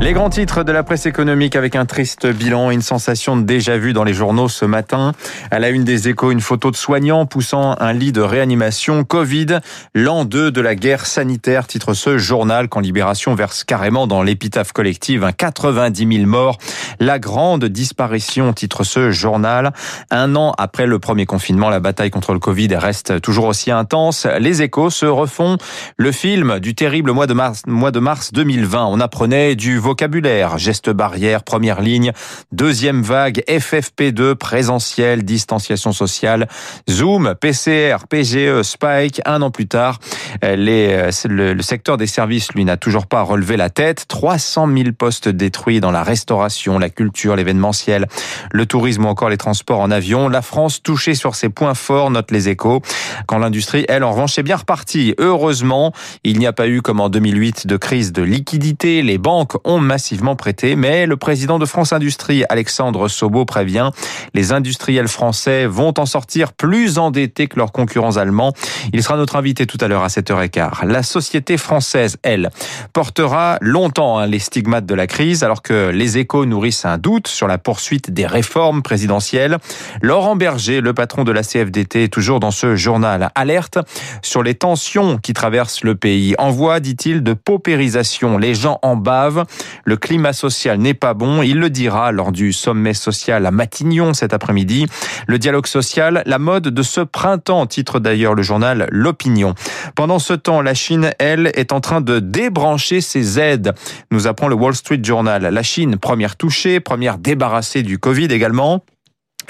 Les grands titres de la presse économique avec un triste bilan et une sensation déjà vu dans les journaux ce matin. À la une des échos, une photo de soignants poussant un lit de réanimation Covid. L'an 2 de la guerre sanitaire, titre ce journal quand Libération verse carrément dans l'épitaphe collective un 90 000 morts. La grande disparition, titre ce journal. Un an après le premier confinement, la bataille contre le Covid reste toujours aussi intense. Les échos se refont le film du terrible mois de mars, mois de mars 2020. On apprenait du vocabulaire, gestes barrières, première ligne, deuxième vague, FFP2, présentiel, distanciation sociale, Zoom, PCR, PGE, Spike. Un an plus tard, les, le, le secteur des services, lui, n'a toujours pas relevé la tête. 300 000 postes détruits dans la restauration, la culture, l'événementiel, le tourisme ou encore les transports en avion. La France touchée sur ses points forts, note les échos. Quand l'industrie, elle, en revanche, est bien repartie. Heureusement, il n'y a pas eu, comme en 2008, de crise de liquidité. Les banques ont massivement prêté, mais le président de France Industrie, Alexandre Sobo, prévient les industriels français vont en sortir plus endettés que leurs concurrents allemands. Il sera notre invité tout à l'heure à 7h15. La société française, elle, portera longtemps hein, les stigmates de la crise, alors que les échos nourrissent un doute sur la poursuite des réformes présidentielles. Laurent Berger, le patron de la CFDT, toujours dans ce journal. Alerte sur les tensions qui traversent le pays. En voie, dit-il, de paupérisation. Les gens en bavent. Le climat social n'est pas bon. Il le dira lors du sommet social à Matignon cet après-midi. Le dialogue social, la mode de ce printemps, titre d'ailleurs le journal L'Opinion. Pendant ce temps, la Chine, elle, est en train de débrancher ses aides, nous apprend le Wall Street Journal. La Chine, première touchée, première débarrassée du Covid également.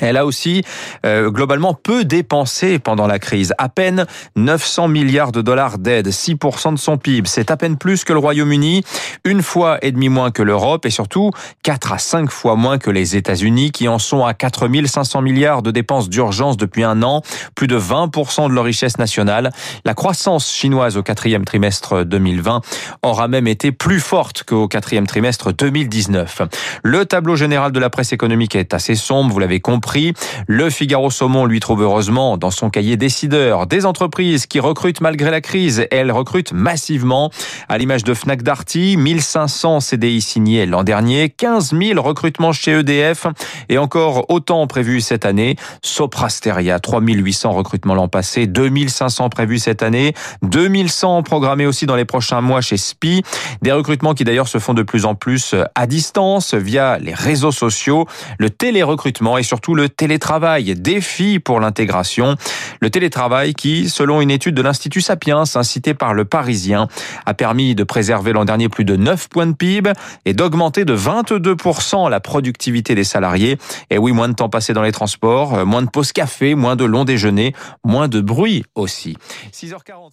Elle a aussi euh, globalement peu dépensé pendant la crise, à peine 900 milliards de dollars d'aide, 6% de son PIB. C'est à peine plus que le Royaume-Uni, une fois et demi moins que l'Europe et surtout 4 à 5 fois moins que les États-Unis qui en sont à 4500 milliards de dépenses d'urgence depuis un an, plus de 20% de leur richesse nationale. La croissance chinoise au quatrième trimestre 2020 aura même été plus forte qu'au quatrième trimestre 2019. Le tableau général de la presse économique est assez sombre, vous l'avez compris le Figaro Saumon lui trouve heureusement dans son cahier décideur des entreprises qui recrutent malgré la crise. Elles recrutent massivement, à l'image de Fnac Darty, 1500 CDI signés l'an dernier, 15 000 recrutements chez EDF et encore autant prévus cette année. Soprasteria, 3800 recrutements l'an passé, 2500 prévus cette année, 2100 programmés aussi dans les prochains mois chez SPI. Des recrutements qui d'ailleurs se font de plus en plus à distance via les réseaux sociaux, le télérecrutement et surtout le télétravail, défi pour l'intégration. Le télétravail qui, selon une étude de l'Institut Sapiens, incité par le Parisien, a permis de préserver l'an dernier plus de 9 points de PIB et d'augmenter de 22% la productivité des salariés. Et oui, moins de temps passé dans les transports, moins de pauses café, moins de longs déjeuners, moins de bruit aussi. 6h40.